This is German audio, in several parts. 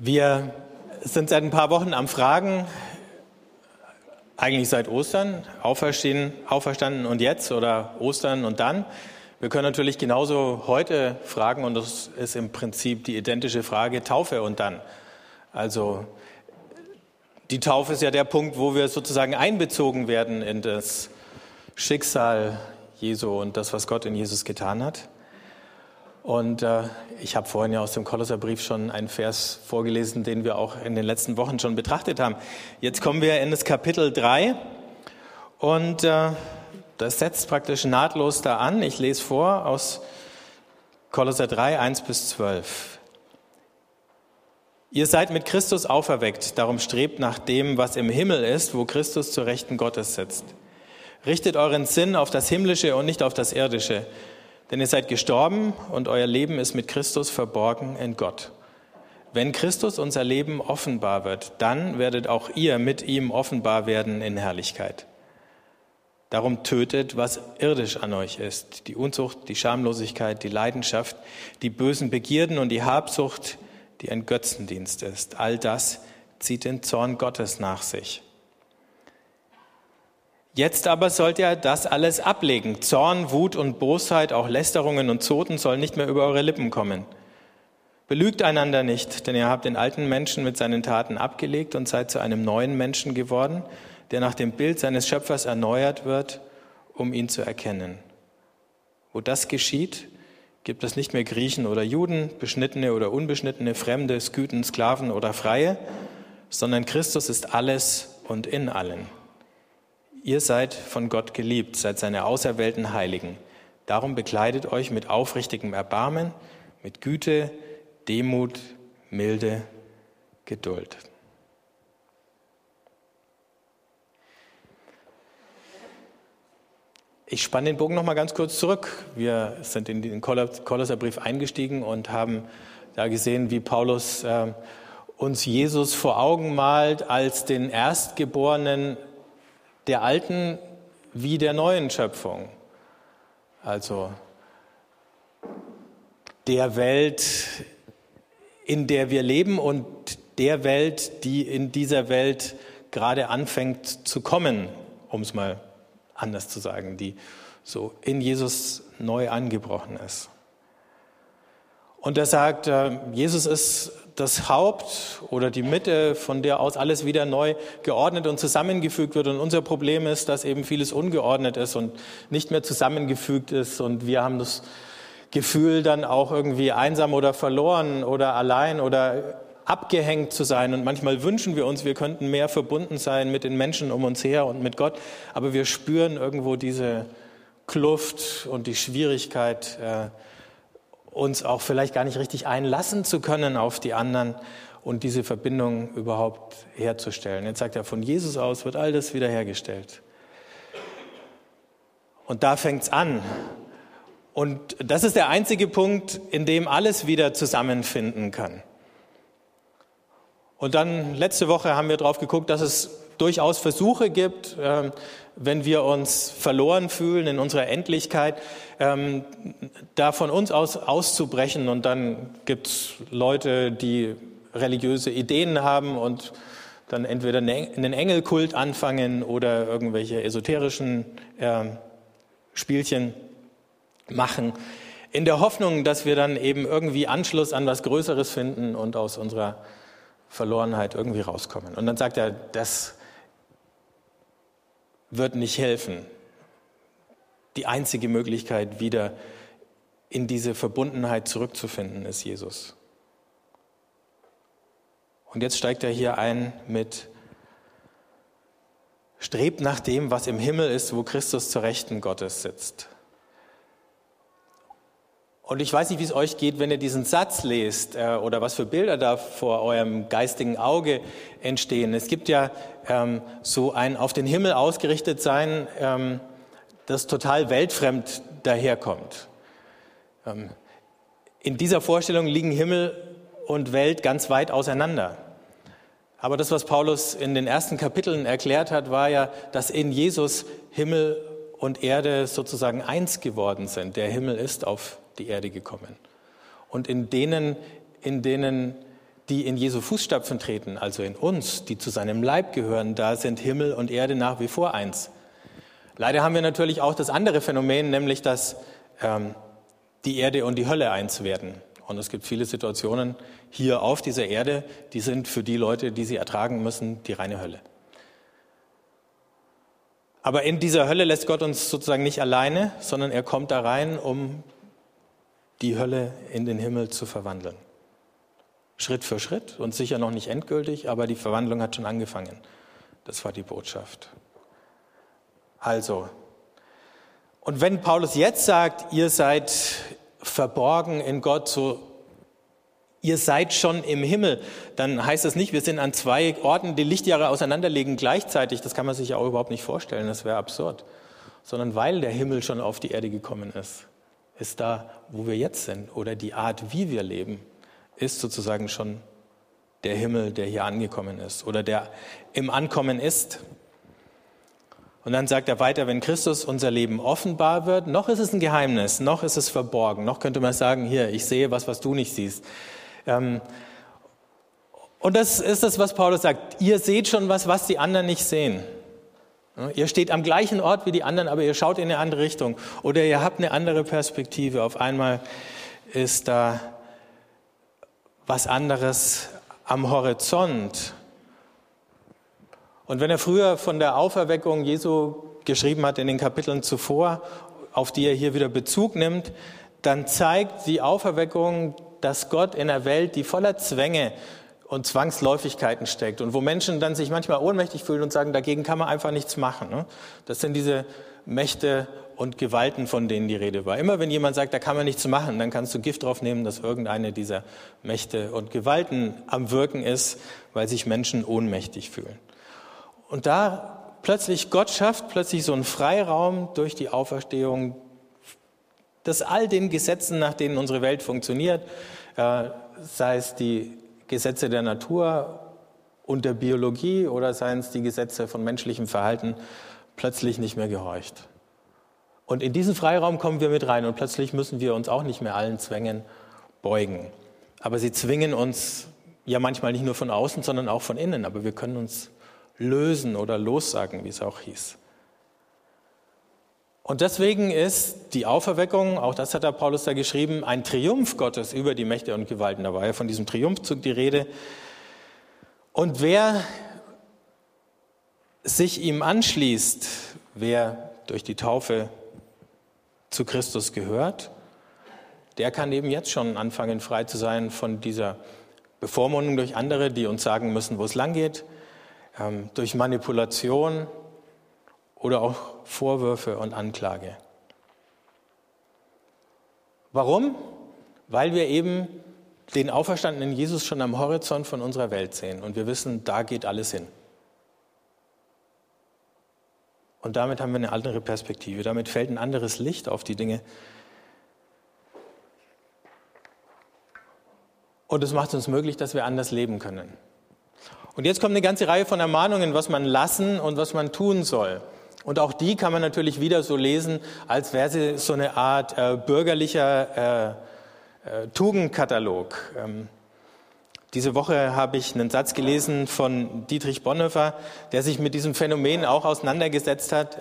Wir sind seit ein paar Wochen am Fragen, eigentlich seit Ostern, auferstehen, auferstanden und jetzt oder Ostern und dann. Wir können natürlich genauso heute fragen und das ist im Prinzip die identische Frage Taufe und dann. Also die Taufe ist ja der Punkt, wo wir sozusagen einbezogen werden in das Schicksal Jesu und das, was Gott in Jesus getan hat. Und äh, ich habe vorhin ja aus dem Kolosserbrief schon einen Vers vorgelesen, den wir auch in den letzten Wochen schon betrachtet haben. Jetzt kommen wir in das Kapitel 3 und äh, das setzt praktisch nahtlos da an. Ich lese vor aus Kolosser 3, 1 bis 12. Ihr seid mit Christus auferweckt, darum strebt nach dem, was im Himmel ist, wo Christus zur Rechten Gottes sitzt. Richtet euren Sinn auf das Himmlische und nicht auf das Irdische denn ihr seid gestorben und euer Leben ist mit Christus verborgen in Gott. Wenn Christus unser Leben offenbar wird, dann werdet auch ihr mit ihm offenbar werden in Herrlichkeit. Darum tötet, was irdisch an euch ist, die Unzucht, die Schamlosigkeit, die Leidenschaft, die bösen Begierden und die Habsucht, die ein Götzendienst ist. All das zieht den Zorn Gottes nach sich. Jetzt aber sollt ihr das alles ablegen. Zorn, Wut und Bosheit, auch Lästerungen und Zoten sollen nicht mehr über eure Lippen kommen. Belügt einander nicht, denn ihr habt den alten Menschen mit seinen Taten abgelegt und seid zu einem neuen Menschen geworden, der nach dem Bild seines Schöpfers erneuert wird, um ihn zu erkennen. Wo das geschieht, gibt es nicht mehr Griechen oder Juden, beschnittene oder unbeschnittene, Fremde, Sküten, Sklaven oder Freie, sondern Christus ist alles und in allen. Ihr seid von Gott geliebt, seid seine auserwählten Heiligen. Darum bekleidet euch mit aufrichtigem Erbarmen, mit Güte, Demut, Milde, Geduld. Ich spanne den Bogen noch mal ganz kurz zurück. Wir sind in den Kolosserbrief eingestiegen und haben da gesehen, wie Paulus äh, uns Jesus vor Augen malt als den Erstgeborenen der alten wie der neuen Schöpfung. Also der Welt, in der wir leben und der Welt, die in dieser Welt gerade anfängt zu kommen, um es mal anders zu sagen, die so in Jesus neu angebrochen ist. Und er sagt, äh, Jesus ist das Haupt oder die Mitte, von der aus alles wieder neu geordnet und zusammengefügt wird. Und unser Problem ist, dass eben vieles ungeordnet ist und nicht mehr zusammengefügt ist. Und wir haben das Gefühl, dann auch irgendwie einsam oder verloren oder allein oder abgehängt zu sein. Und manchmal wünschen wir uns, wir könnten mehr verbunden sein mit den Menschen um uns her und mit Gott. Aber wir spüren irgendwo diese Kluft und die Schwierigkeit, äh, uns auch vielleicht gar nicht richtig einlassen zu können auf die anderen und diese Verbindung überhaupt herzustellen. Jetzt sagt er, von Jesus aus wird all das wiederhergestellt. Und da fängt es an. Und das ist der einzige Punkt, in dem alles wieder zusammenfinden kann. Und dann letzte Woche haben wir drauf geguckt, dass es durchaus Versuche gibt, ähm, wenn wir uns verloren fühlen in unserer Endlichkeit, ähm, da von uns aus auszubrechen. Und dann gibt es Leute, die religiöse Ideen haben und dann entweder einen Engelkult anfangen oder irgendwelche esoterischen ähm, Spielchen machen, in der Hoffnung, dass wir dann eben irgendwie Anschluss an was Größeres finden und aus unserer Verlorenheit irgendwie rauskommen. Und dann sagt er, das wird nicht helfen. Die einzige Möglichkeit, wieder in diese Verbundenheit zurückzufinden, ist Jesus. Und jetzt steigt er hier ein mit, strebt nach dem, was im Himmel ist, wo Christus zur Rechten Gottes sitzt. Und ich weiß nicht, wie es euch geht, wenn ihr diesen Satz lest äh, oder was für Bilder da vor eurem geistigen Auge entstehen. Es gibt ja ähm, so ein auf den Himmel ausgerichtet sein, ähm, das total weltfremd daherkommt. Ähm, in dieser Vorstellung liegen Himmel und Welt ganz weit auseinander. Aber das, was Paulus in den ersten Kapiteln erklärt hat, war ja, dass in Jesus Himmel und Erde sozusagen eins geworden sind. Der Himmel ist auf die Erde gekommen. Und in denen, in denen die in Jesu Fußstapfen treten, also in uns, die zu seinem Leib gehören, da sind Himmel und Erde nach wie vor eins. Leider haben wir natürlich auch das andere Phänomen, nämlich dass ähm, die Erde und die Hölle eins werden. Und es gibt viele Situationen hier auf dieser Erde, die sind für die Leute, die sie ertragen müssen, die reine Hölle. Aber in dieser Hölle lässt Gott uns sozusagen nicht alleine, sondern er kommt da rein, um die Hölle in den Himmel zu verwandeln. Schritt für Schritt und sicher noch nicht endgültig, aber die Verwandlung hat schon angefangen. Das war die Botschaft. Also, und wenn Paulus jetzt sagt, ihr seid verborgen in Gott, so ihr seid schon im Himmel, dann heißt das nicht, wir sind an zwei Orten, die Lichtjahre auseinanderlegen gleichzeitig. Das kann man sich ja auch überhaupt nicht vorstellen, das wäre absurd. Sondern weil der Himmel schon auf die Erde gekommen ist, ist da, wo wir jetzt sind, oder die Art, wie wir leben, ist sozusagen schon der Himmel, der hier angekommen ist oder der im Ankommen ist. Und dann sagt er weiter, wenn Christus unser Leben offenbar wird, noch ist es ein Geheimnis, noch ist es verborgen, noch könnte man sagen, hier, ich sehe was, was du nicht siehst. Ähm, und das ist das, was Paulus sagt. Ihr seht schon was, was die anderen nicht sehen. Ihr steht am gleichen Ort wie die anderen, aber ihr schaut in eine andere Richtung oder ihr habt eine andere Perspektive. Auf einmal ist da was anderes am Horizont. Und wenn er früher von der Auferweckung Jesu geschrieben hat in den Kapiteln zuvor, auf die er hier wieder Bezug nimmt, dann zeigt die Auferweckung, dass Gott in einer Welt, die voller Zwänge und Zwangsläufigkeiten steckt und wo Menschen dann sich manchmal ohnmächtig fühlen und sagen, dagegen kann man einfach nichts machen. Ne? Das sind diese Mächte und Gewalten, von denen die Rede war. Immer wenn jemand sagt, da kann man nichts machen, dann kannst du Gift drauf nehmen, dass irgendeine dieser Mächte und Gewalten am Wirken ist, weil sich Menschen ohnmächtig fühlen. Und da plötzlich Gott schafft plötzlich so einen Freiraum durch die Auferstehung, dass all den Gesetzen, nach denen unsere Welt funktioniert, äh, sei es die Gesetze der Natur und der Biologie oder seien es die Gesetze von menschlichem Verhalten, plötzlich nicht mehr gehorcht. Und in diesen Freiraum kommen wir mit rein und plötzlich müssen wir uns auch nicht mehr allen Zwängen beugen. Aber sie zwingen uns ja manchmal nicht nur von außen, sondern auch von innen. Aber wir können uns lösen oder lossagen, wie es auch hieß. Und deswegen ist die Auferweckung, auch das hat der Paulus da geschrieben, ein Triumph Gottes über die Mächte und Gewalten. Da war ja von diesem Triumphzug die Rede. Und wer sich ihm anschließt, wer durch die Taufe zu Christus gehört, der kann eben jetzt schon anfangen, frei zu sein von dieser Bevormundung durch andere, die uns sagen müssen, wo es lang geht, ähm, durch Manipulation, oder auch Vorwürfe und Anklage. Warum? Weil wir eben den auferstandenen Jesus schon am Horizont von unserer Welt sehen und wir wissen, da geht alles hin. Und damit haben wir eine andere Perspektive, damit fällt ein anderes Licht auf die Dinge. Und es macht uns möglich, dass wir anders leben können. Und jetzt kommt eine ganze Reihe von Ermahnungen, was man lassen und was man tun soll. Und auch die kann man natürlich wieder so lesen, als wäre sie so eine Art äh, bürgerlicher äh, äh, Tugendkatalog. Ähm, diese Woche habe ich einen Satz gelesen von Dietrich Bonhoeffer, der sich mit diesem Phänomen auch auseinandergesetzt hat.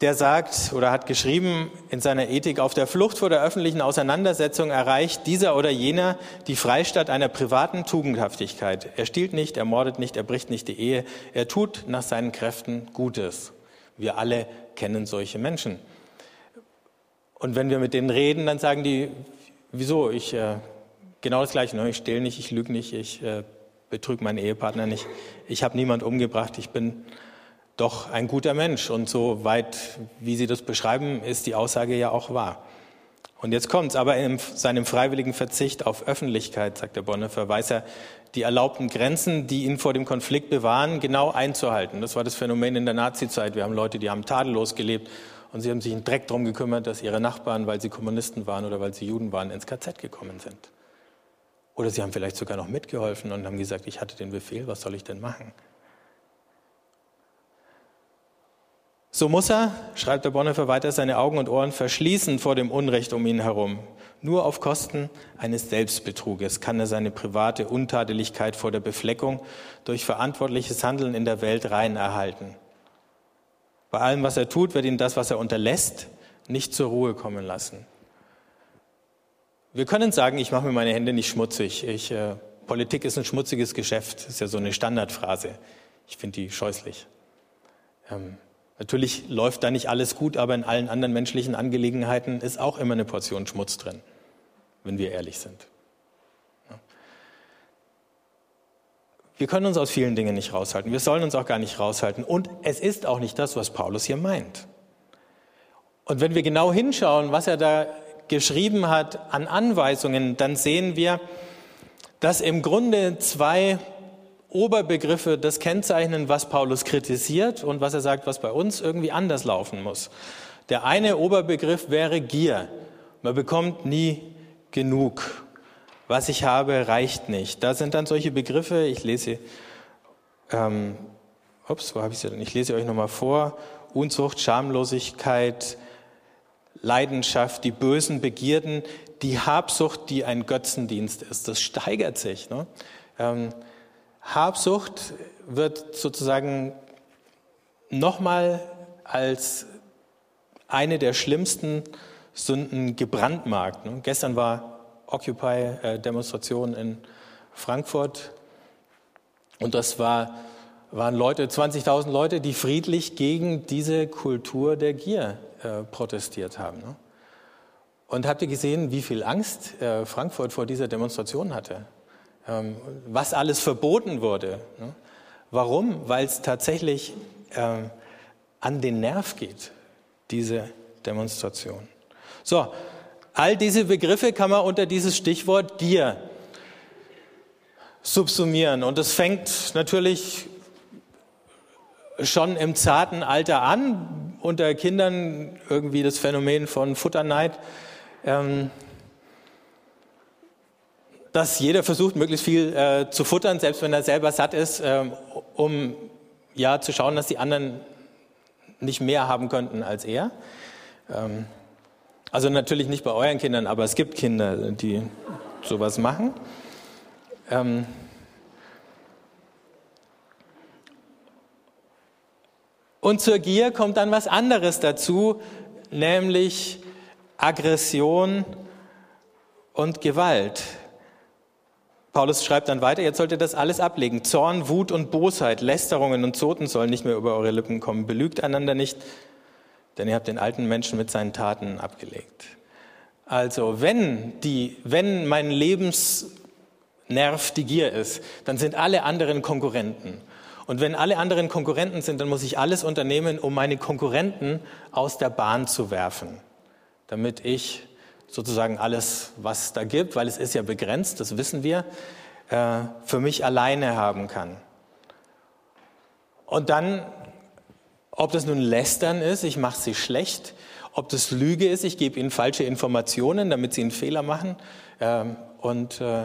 Der sagt oder hat geschrieben in seiner Ethik, auf der Flucht vor der öffentlichen Auseinandersetzung erreicht dieser oder jener die Freistatt einer privaten Tugendhaftigkeit. Er stiehlt nicht, er mordet nicht, er bricht nicht die Ehe, er tut nach seinen Kräften Gutes. Wir alle kennen solche Menschen. Und wenn wir mit denen reden, dann sagen die, wieso, ich, äh, genau das Gleiche, ne? ich stehle nicht, ich lüge nicht, ich äh, betrüge meinen Ehepartner nicht, ich habe niemand umgebracht, ich bin doch ein guter Mensch. Und so weit, wie Sie das beschreiben, ist die Aussage ja auch wahr. Und jetzt kommt's, aber in seinem freiwilligen Verzicht auf Öffentlichkeit, sagt der Bonhoeffer, weiß er, die erlaubten Grenzen, die ihn vor dem Konflikt bewahren, genau einzuhalten. Das war das Phänomen in der Nazizeit. Wir haben Leute, die haben tadellos gelebt und sie haben sich einen Dreck darum gekümmert, dass ihre Nachbarn, weil sie Kommunisten waren oder weil sie Juden waren, ins KZ gekommen sind. Oder sie haben vielleicht sogar noch mitgeholfen und haben gesagt, ich hatte den Befehl, was soll ich denn machen? So muss er, schreibt der Bonhoeffer weiter, seine Augen und Ohren verschließen vor dem Unrecht um ihn herum. Nur auf Kosten eines Selbstbetruges kann er seine private Untadeligkeit vor der Befleckung durch verantwortliches Handeln in der Welt rein erhalten. Bei allem, was er tut, wird ihn das, was er unterlässt, nicht zur Ruhe kommen lassen. Wir können sagen, ich mache mir meine Hände nicht schmutzig. Ich, äh, Politik ist ein schmutziges Geschäft, ist ja so eine Standardphrase. Ich finde die scheußlich. Ähm, Natürlich läuft da nicht alles gut, aber in allen anderen menschlichen Angelegenheiten ist auch immer eine Portion Schmutz drin, wenn wir ehrlich sind. Wir können uns aus vielen Dingen nicht raushalten. Wir sollen uns auch gar nicht raushalten. Und es ist auch nicht das, was Paulus hier meint. Und wenn wir genau hinschauen, was er da geschrieben hat an Anweisungen, dann sehen wir, dass im Grunde zwei Oberbegriffe das kennzeichnen, was Paulus kritisiert und was er sagt, was bei uns irgendwie anders laufen muss. Der eine Oberbegriff wäre Gier. Man bekommt nie genug. Was ich habe, reicht nicht. Da sind dann solche Begriffe, ich lese, ähm, ups, wo habe ich sie denn? Ich lese euch nochmal vor. Unzucht, Schamlosigkeit, Leidenschaft, die bösen Begierden, die Habsucht, die ein Götzendienst ist. Das steigert sich. Ne? Ähm, Habsucht wird sozusagen nochmal als eine der schlimmsten Sünden gebrandmarkt. Ne? Gestern war Occupy-Demonstration in Frankfurt und das war, waren Leute, 20.000 Leute, die friedlich gegen diese Kultur der Gier äh, protestiert haben. Ne? Und habt ihr gesehen, wie viel Angst äh, Frankfurt vor dieser Demonstration hatte? Ähm, was alles verboten wurde. Ne? Warum? Weil es tatsächlich ähm, an den Nerv geht, diese Demonstration. So, all diese Begriffe kann man unter dieses Stichwort Gier subsumieren. Und es fängt natürlich schon im zarten Alter an, unter Kindern irgendwie das Phänomen von Futterneid. Ähm, dass jeder versucht, möglichst viel äh, zu futtern, selbst wenn er selber satt ist, äh, um ja zu schauen, dass die anderen nicht mehr haben könnten als er. Ähm, also natürlich nicht bei euren Kindern, aber es gibt Kinder, die sowas machen. Ähm, und zur Gier kommt dann was anderes dazu, nämlich Aggression und Gewalt. Paulus schreibt dann weiter, jetzt sollt ihr das alles ablegen. Zorn, Wut und Bosheit, Lästerungen und Zoten sollen nicht mehr über eure Lippen kommen. Belügt einander nicht, denn ihr habt den alten Menschen mit seinen Taten abgelegt. Also, wenn die, wenn mein Lebensnerv die Gier ist, dann sind alle anderen Konkurrenten. Und wenn alle anderen Konkurrenten sind, dann muss ich alles unternehmen, um meine Konkurrenten aus der Bahn zu werfen, damit ich sozusagen alles, was es da gibt, weil es ist ja begrenzt, das wissen wir, äh, für mich alleine haben kann. Und dann, ob das nun Lästern ist, ich mache sie schlecht, ob das Lüge ist, ich gebe ihnen falsche Informationen, damit sie einen Fehler machen ähm, und äh,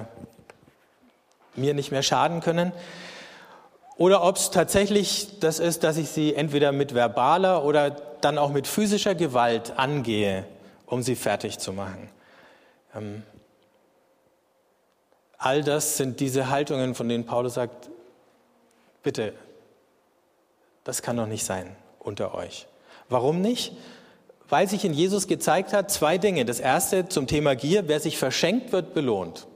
mir nicht mehr schaden können. Oder ob es tatsächlich das ist, dass ich sie entweder mit verbaler oder dann auch mit physischer Gewalt angehe um sie fertig zu machen. Ähm, all das sind diese Haltungen, von denen Paulus sagt, bitte, das kann doch nicht sein unter euch. Warum nicht? Weil sich in Jesus gezeigt hat, zwei Dinge. Das erste zum Thema Gier, wer sich verschenkt, wird belohnt.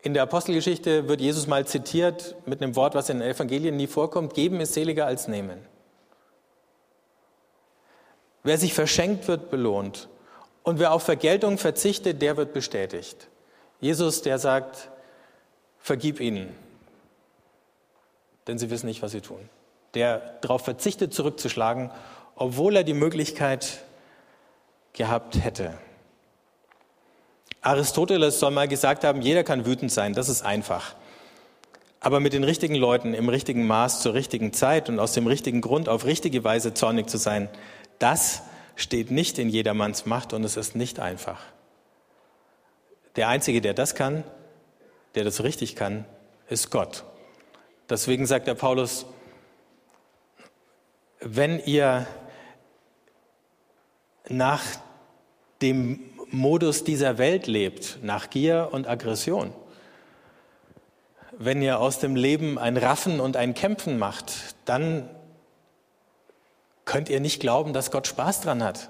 In der Apostelgeschichte wird Jesus mal zitiert mit einem Wort, was in den Evangelien nie vorkommt, geben ist seliger als nehmen. Wer sich verschenkt, wird belohnt. Und wer auf Vergeltung verzichtet, der wird bestätigt. Jesus, der sagt, vergib ihnen, denn sie wissen nicht, was sie tun. Der darauf verzichtet, zurückzuschlagen, obwohl er die Möglichkeit gehabt hätte. Aristoteles soll mal gesagt haben, jeder kann wütend sein, das ist einfach. Aber mit den richtigen Leuten im richtigen Maß zur richtigen Zeit und aus dem richtigen Grund auf richtige Weise zornig zu sein, das steht nicht in jedermanns Macht und es ist nicht einfach. Der Einzige, der das kann, der das richtig kann, ist Gott. Deswegen sagt der Paulus, wenn ihr nach dem Modus dieser Welt lebt, nach Gier und Aggression, wenn ihr aus dem Leben ein Raffen und ein Kämpfen macht, dann könnt ihr nicht glauben, dass Gott Spaß dran hat.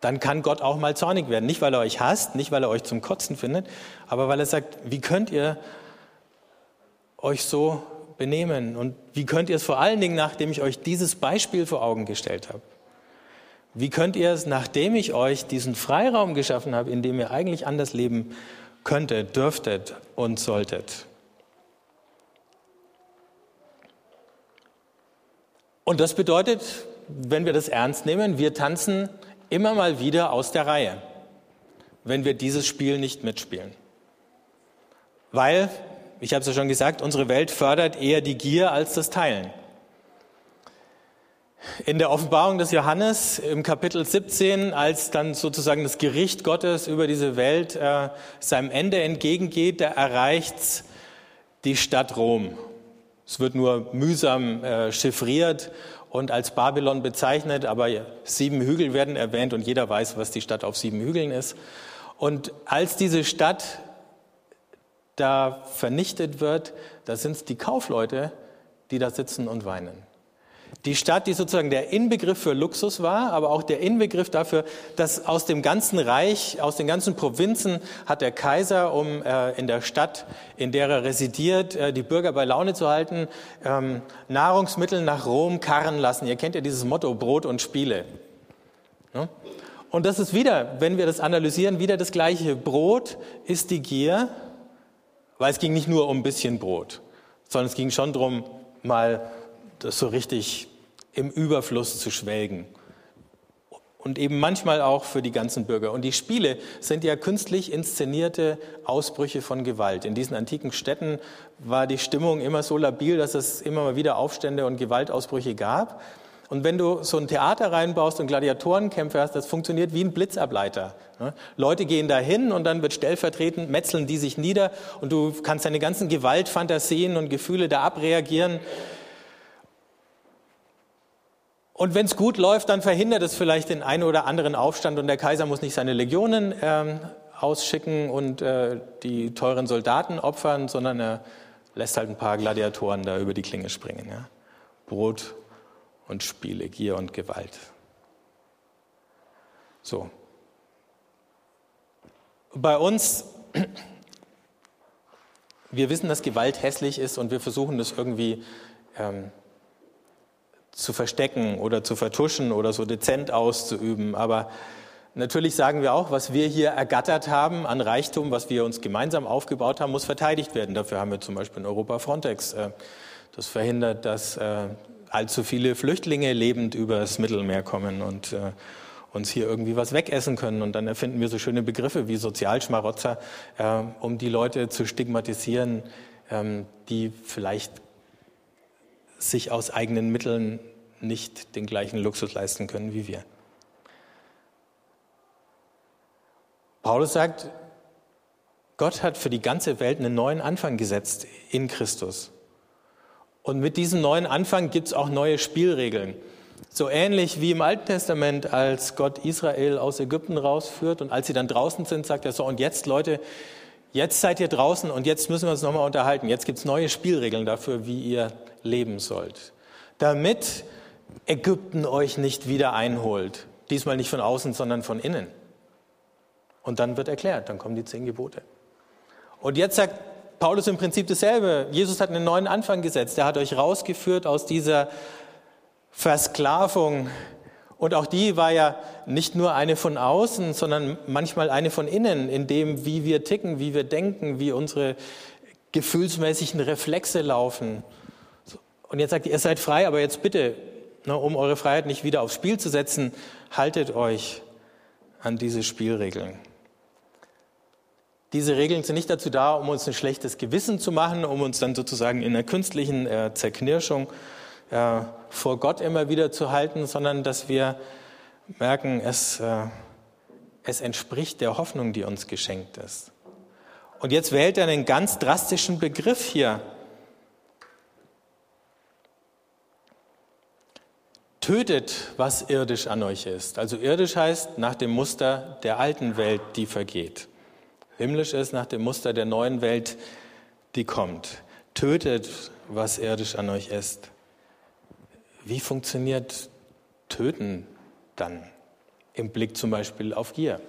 Dann kann Gott auch mal zornig werden. Nicht, weil er euch hasst, nicht, weil er euch zum Kotzen findet, aber weil er sagt, wie könnt ihr euch so benehmen? Und wie könnt ihr es vor allen Dingen, nachdem ich euch dieses Beispiel vor Augen gestellt habe? Wie könnt ihr es, nachdem ich euch diesen Freiraum geschaffen habe, in dem ihr eigentlich anders leben könntet, dürftet und solltet? Und das bedeutet, wenn wir das ernst nehmen, wir tanzen immer mal wieder aus der Reihe, wenn wir dieses Spiel nicht mitspielen. Weil, ich habe es ja schon gesagt, unsere Welt fördert eher die Gier als das Teilen. In der Offenbarung des Johannes im Kapitel 17, als dann sozusagen das Gericht Gottes über diese Welt äh, seinem Ende entgegengeht, da erreicht die Stadt Rom. Es wird nur mühsam äh, chiffriert und als Babylon bezeichnet, aber sieben Hügel werden erwähnt und jeder weiß, was die Stadt auf sieben Hügeln ist. Und als diese Stadt da vernichtet wird, da sind es die Kaufleute, die da sitzen und weinen. Die Stadt, die sozusagen der Inbegriff für Luxus war, aber auch der Inbegriff dafür, dass aus dem ganzen Reich, aus den ganzen Provinzen hat der Kaiser, um äh, in der Stadt, in der er residiert, äh, die Bürger bei Laune zu halten, ähm, Nahrungsmittel nach Rom karren lassen. Ihr kennt ja dieses Motto Brot und Spiele. Ja? Und das ist wieder, wenn wir das analysieren, wieder das gleiche. Brot ist die Gier, weil es ging nicht nur um ein bisschen Brot, sondern es ging schon darum, mal das so richtig im Überfluss zu schwelgen. Und eben manchmal auch für die ganzen Bürger. Und die Spiele sind ja künstlich inszenierte Ausbrüche von Gewalt. In diesen antiken Städten war die Stimmung immer so labil, dass es immer mal wieder Aufstände und Gewaltausbrüche gab. Und wenn du so ein Theater reinbaust und Gladiatorenkämpfe hast, das funktioniert wie ein Blitzableiter. Leute gehen dahin und dann wird stellvertretend, metzeln die sich nieder und du kannst deine ganzen Gewaltfantasien und Gefühle da abreagieren. Und wenn es gut läuft, dann verhindert es vielleicht den einen oder anderen Aufstand und der Kaiser muss nicht seine Legionen ähm, ausschicken und äh, die teuren Soldaten opfern, sondern er lässt halt ein paar Gladiatoren da über die Klinge springen. Ja? Brot und Spiele, Gier und Gewalt. So. Bei uns, wir wissen, dass Gewalt hässlich ist und wir versuchen das irgendwie ähm, zu verstecken oder zu vertuschen oder so dezent auszuüben. Aber natürlich sagen wir auch, was wir hier ergattert haben an Reichtum, was wir uns gemeinsam aufgebaut haben, muss verteidigt werden. Dafür haben wir zum Beispiel in Europa Frontex. Äh, das verhindert, dass äh, allzu viele Flüchtlinge lebend übers Mittelmeer kommen und äh, uns hier irgendwie was wegessen können. Und dann erfinden wir so schöne Begriffe wie Sozialschmarotzer, um die Leute zu stigmatisieren, ähm, die vielleicht sich aus eigenen Mitteln nicht den gleichen Luxus leisten können wie wir. Paulus sagt, Gott hat für die ganze Welt einen neuen Anfang gesetzt in Christus. Und mit diesem neuen Anfang gibt es auch neue Spielregeln. So ähnlich wie im Alten Testament, als Gott Israel aus Ägypten rausführt und als sie dann draußen sind, sagt er so, und jetzt Leute, jetzt seid ihr draußen und jetzt müssen wir uns nochmal unterhalten. Jetzt gibt es neue Spielregeln dafür, wie ihr leben sollt. Damit Ägypten euch nicht wieder einholt. Diesmal nicht von außen, sondern von innen. Und dann wird erklärt, dann kommen die zehn Gebote. Und jetzt sagt Paulus im Prinzip dasselbe. Jesus hat einen neuen Anfang gesetzt. Er hat euch rausgeführt aus dieser Versklavung. Und auch die war ja nicht nur eine von außen, sondern manchmal eine von innen, in dem, wie wir ticken, wie wir denken, wie unsere gefühlsmäßigen Reflexe laufen. Und jetzt sagt ihr, ihr seid frei, aber jetzt bitte, ne, um eure Freiheit nicht wieder aufs Spiel zu setzen, haltet euch an diese Spielregeln. Diese Regeln sind nicht dazu da, um uns ein schlechtes Gewissen zu machen, um uns dann sozusagen in einer künstlichen äh, Zerknirschung äh, vor Gott immer wieder zu halten, sondern dass wir merken, es, äh, es entspricht der Hoffnung, die uns geschenkt ist. Und jetzt wählt er einen ganz drastischen Begriff hier. tötet, was irdisch an euch ist. Also irdisch heißt nach dem Muster der alten Welt, die vergeht. Himmlisch ist nach dem Muster der neuen Welt, die kommt. Tötet, was irdisch an euch ist. Wie funktioniert Töten dann im Blick zum Beispiel auf Gier?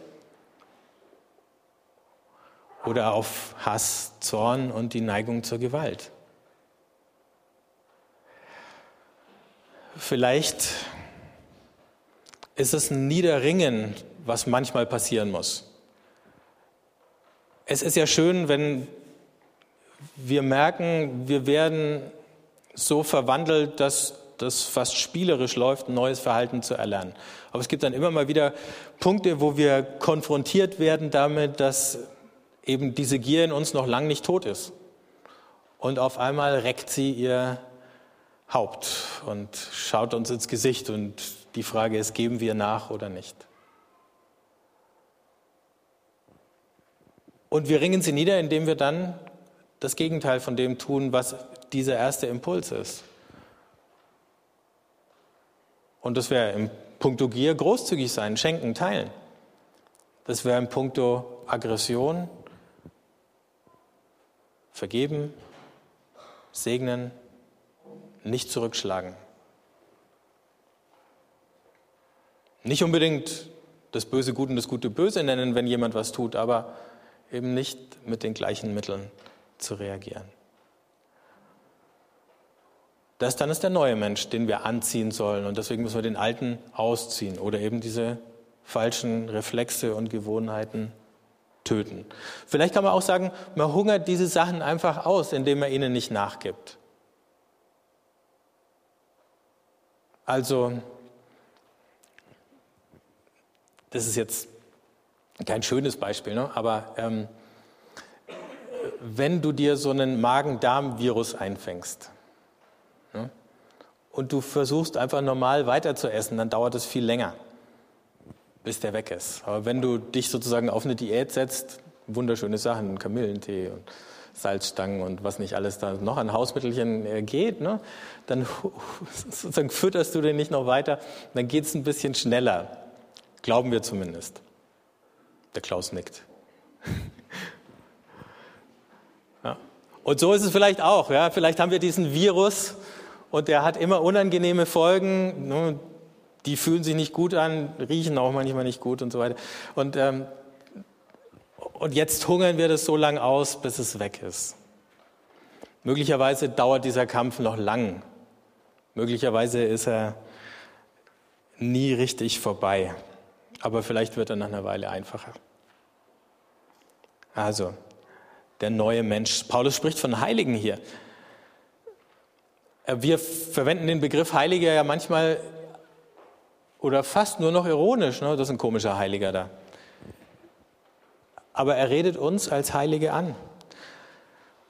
Oder auf Hass, Zorn und die Neigung zur Gewalt? Vielleicht ist es ein Niederringen, was manchmal passieren muss. Es ist ja schön, wenn wir merken, wir werden so verwandelt, dass das fast spielerisch läuft, ein neues Verhalten zu erlernen. Aber es gibt dann immer mal wieder Punkte, wo wir konfrontiert werden damit, dass eben diese Gier in uns noch lang nicht tot ist. Und auf einmal reckt sie ihr Haupt und schaut uns ins Gesicht und die Frage ist, geben wir nach oder nicht? Und wir ringen sie nieder, indem wir dann das Gegenteil von dem tun, was dieser erste Impuls ist. Und das wäre im Punkto Gier großzügig sein, schenken, teilen. Das wäre im Punkto Aggression, vergeben, segnen, nicht zurückschlagen. Nicht unbedingt das Böse gut und das Gute böse nennen, wenn jemand was tut, aber eben nicht mit den gleichen Mitteln zu reagieren. Das dann ist der neue Mensch, den wir anziehen sollen und deswegen müssen wir den alten ausziehen oder eben diese falschen Reflexe und Gewohnheiten töten. Vielleicht kann man auch sagen, man hungert diese Sachen einfach aus, indem man ihnen nicht nachgibt. Also, das ist jetzt kein schönes Beispiel, ne? aber ähm, wenn du dir so einen Magen-Darm-Virus einfängst? Und du versuchst einfach normal weiter zu essen, dann dauert es viel länger, bis der weg ist. Aber wenn du dich sozusagen auf eine Diät setzt, wunderschöne Sachen, Kamillentee und Salzstangen und was nicht alles da noch an Hausmittelchen äh, geht, ne? dann sozusagen fütterst du den nicht noch weiter, dann geht es ein bisschen schneller. Glauben wir zumindest. Der Klaus nickt. ja. Und so ist es vielleicht auch. Ja? Vielleicht haben wir diesen Virus und der hat immer unangenehme Folgen. Ne? Die fühlen sich nicht gut an, riechen auch manchmal nicht gut und so weiter. Und ähm, und jetzt hungern wir das so lange aus, bis es weg ist. Möglicherweise dauert dieser Kampf noch lang. Möglicherweise ist er nie richtig vorbei. Aber vielleicht wird er nach einer Weile einfacher. Also, der neue Mensch. Paulus spricht von Heiligen hier. Wir verwenden den Begriff Heiliger ja manchmal oder fast nur noch ironisch. Ne? Das ist ein komischer Heiliger da aber er redet uns als Heilige an.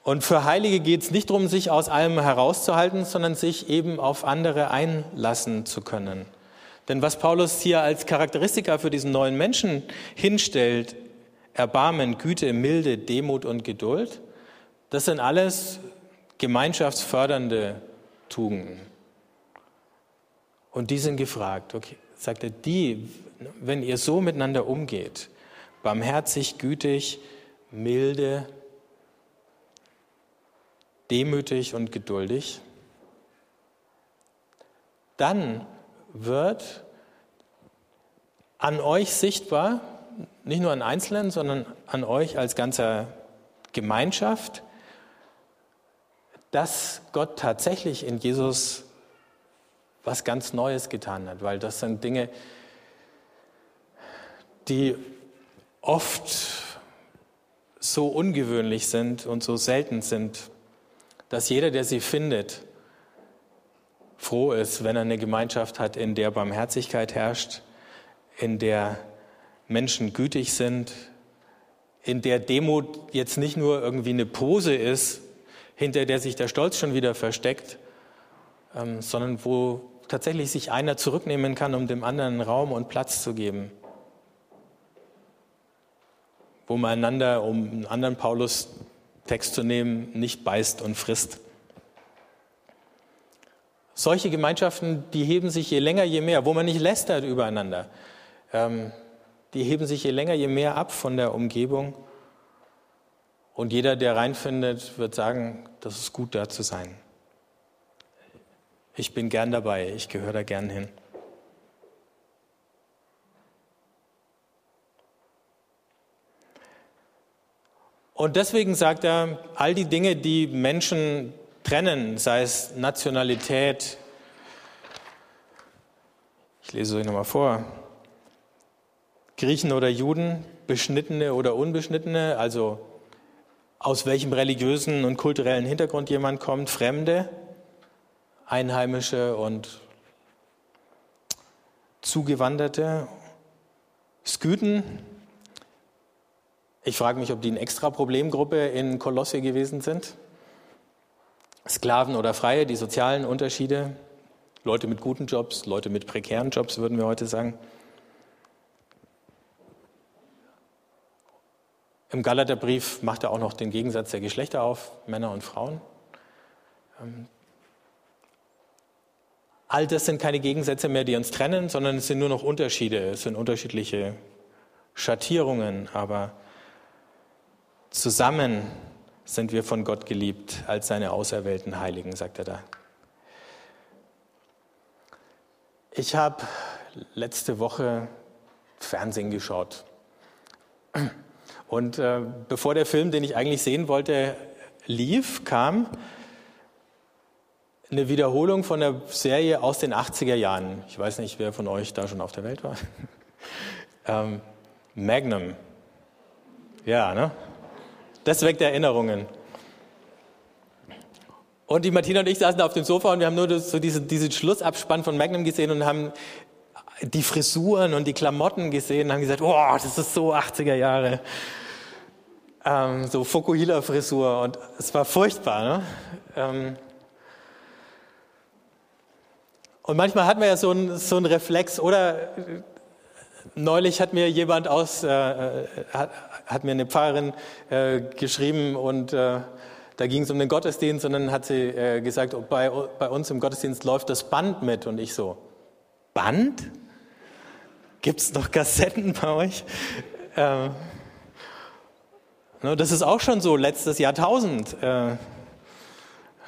Und für Heilige geht es nicht darum, sich aus allem herauszuhalten, sondern sich eben auf andere einlassen zu können. Denn was Paulus hier als Charakteristika für diesen neuen Menschen hinstellt, Erbarmen, Güte, Milde, Demut und Geduld, das sind alles gemeinschaftsfördernde Tugenden. Und die sind gefragt, okay, sagt er, die, wenn ihr so miteinander umgeht, barmherzig, gütig, milde, demütig und geduldig, dann wird an euch sichtbar, nicht nur an Einzelnen, sondern an euch als ganzer Gemeinschaft, dass Gott tatsächlich in Jesus was ganz Neues getan hat, weil das sind Dinge, die oft so ungewöhnlich sind und so selten sind, dass jeder, der sie findet, froh ist, wenn er eine Gemeinschaft hat, in der Barmherzigkeit herrscht, in der Menschen gütig sind, in der Demut jetzt nicht nur irgendwie eine Pose ist, hinter der sich der Stolz schon wieder versteckt, ähm, sondern wo tatsächlich sich einer zurücknehmen kann, um dem anderen Raum und Platz zu geben wo man einander, um einen anderen Paulus-Text zu nehmen, nicht beißt und frisst, Solche Gemeinschaften, die heben sich je länger, je mehr, wo man nicht lästert übereinander. Ähm, die heben sich je länger, je mehr ab von der Umgebung. Und jeder, der reinfindet, wird sagen, das ist gut, da zu sein. Ich bin gern dabei, ich gehöre da gern hin. Und deswegen sagt er, all die Dinge, die Menschen trennen, sei es Nationalität, ich lese es euch nochmal vor, Griechen oder Juden, Beschnittene oder Unbeschnittene, also aus welchem religiösen und kulturellen Hintergrund jemand kommt, Fremde, Einheimische und Zugewanderte, Sküten, ich frage mich, ob die eine extra Problemgruppe in Kolosse gewesen sind. Sklaven oder Freie, die sozialen Unterschiede, Leute mit guten Jobs, Leute mit prekären Jobs, würden wir heute sagen. Im Galaterbrief macht er auch noch den Gegensatz der Geschlechter auf, Männer und Frauen. Ähm, all das sind keine Gegensätze mehr, die uns trennen, sondern es sind nur noch Unterschiede, es sind unterschiedliche Schattierungen, aber Zusammen sind wir von Gott geliebt als seine auserwählten Heiligen, sagt er da. Ich habe letzte Woche Fernsehen geschaut. Und äh, bevor der Film, den ich eigentlich sehen wollte, lief, kam eine Wiederholung von der Serie aus den 80er Jahren. Ich weiß nicht, wer von euch da schon auf der Welt war. ähm, Magnum. Ja, ne? Das weckt Erinnerungen. Und die Martina und ich saßen auf dem Sofa und wir haben nur so diesen, diesen Schlussabspann von Magnum gesehen und haben die Frisuren und die Klamotten gesehen und haben gesagt, oh, das ist so 80er Jahre. Ähm, so Fokuhila-Frisur und es war furchtbar. Ne? Ähm und manchmal hat man ja so einen so Reflex oder neulich hat mir jemand aus, äh, äh hat, hat mir eine Pfarrerin äh, geschrieben und äh, da ging es um den Gottesdienst und dann hat sie äh, gesagt, oh, bei, bei uns im Gottesdienst läuft das Band mit und ich so, Band? Gibt es noch Kassetten bei euch? Ähm, das ist auch schon so letztes Jahrtausend. Äh,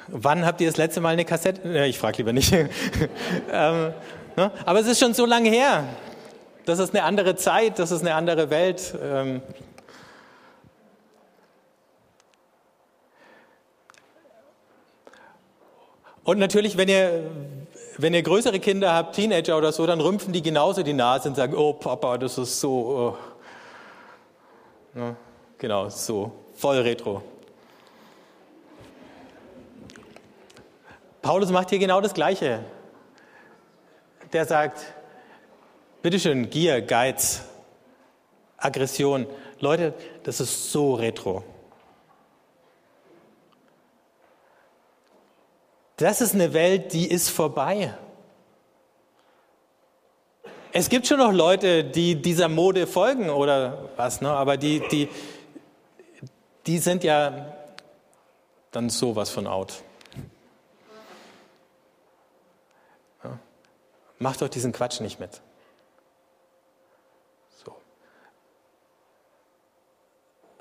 wann habt ihr das letzte Mal eine Kassette? ich frage lieber nicht. ähm, ne? Aber es ist schon so lange her. Das ist eine andere Zeit, das ist eine andere Welt. Ähm, Und natürlich, wenn ihr, wenn ihr größere Kinder habt, Teenager oder so, dann rümpfen die genauso die Nase und sagen, oh Papa, das ist so, oh. Genau, so, voll retro. Paulus macht hier genau das Gleiche. Der sagt, bitteschön, Gier, Geiz, Aggression. Leute, das ist so retro. Das ist eine Welt, die ist vorbei. Es gibt schon noch Leute, die dieser Mode folgen oder was, ne? aber die, die, die sind ja dann sowas von out. Ja. Macht doch diesen Quatsch nicht mit. So.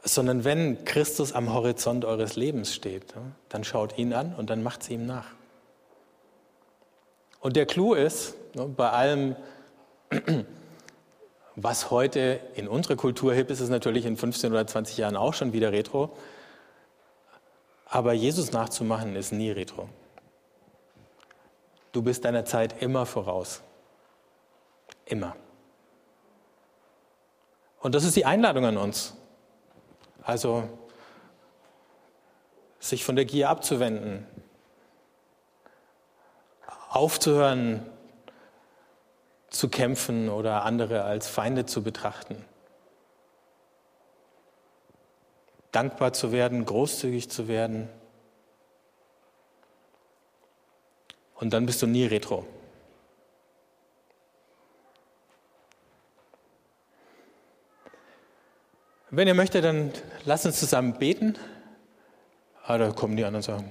Sondern wenn Christus am Horizont eures Lebens steht, dann schaut ihn an und dann macht sie ihm nach. Und der Clou ist, ne, bei allem, was heute in unserer Kultur hip ist, ist natürlich in 15 oder 20 Jahren auch schon wieder retro. Aber Jesus nachzumachen ist nie retro. Du bist deiner Zeit immer voraus. Immer. Und das ist die Einladung an uns. Also sich von der Gier abzuwenden, aufzuhören zu kämpfen oder andere als Feinde zu betrachten. Dankbar zu werden, großzügig zu werden. Und dann bist du nie retro. Wenn ihr möchtet, dann lasst uns zusammen beten. Ah, da kommen die anderen sagen,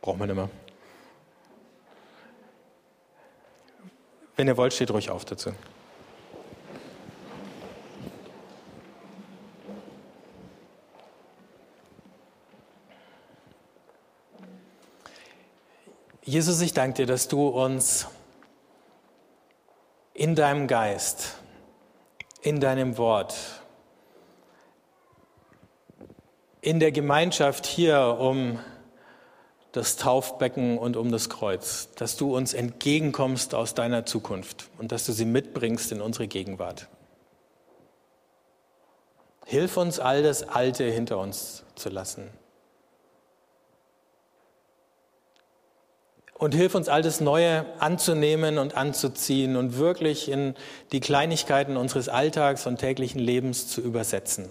brauchen wir nicht mehr. Wenn ihr wollt, steht ruhig auf dazu. Jesus, ich danke dir, dass du uns in deinem Geist, in deinem Wort, in der Gemeinschaft hier um das Taufbecken und um das Kreuz, dass du uns entgegenkommst aus deiner Zukunft und dass du sie mitbringst in unsere Gegenwart. Hilf uns, all das Alte hinter uns zu lassen. Und hilf uns, all das Neue anzunehmen und anzuziehen und wirklich in die Kleinigkeiten unseres Alltags und täglichen Lebens zu übersetzen.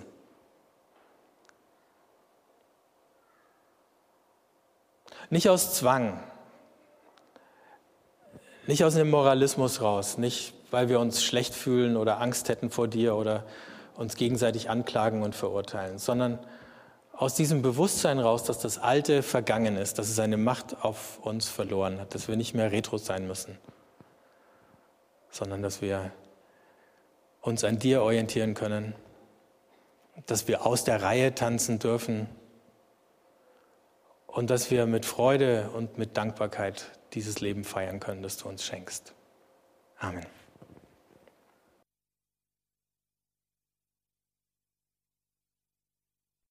Nicht aus Zwang, nicht aus einem Moralismus raus, nicht weil wir uns schlecht fühlen oder Angst hätten vor dir oder uns gegenseitig anklagen und verurteilen, sondern aus diesem Bewusstsein raus, dass das Alte vergangen ist, dass es seine Macht auf uns verloren hat, dass wir nicht mehr retro sein müssen, sondern dass wir uns an dir orientieren können, dass wir aus der Reihe tanzen dürfen und dass wir mit Freude und mit Dankbarkeit dieses Leben feiern können, das du uns schenkst. Amen.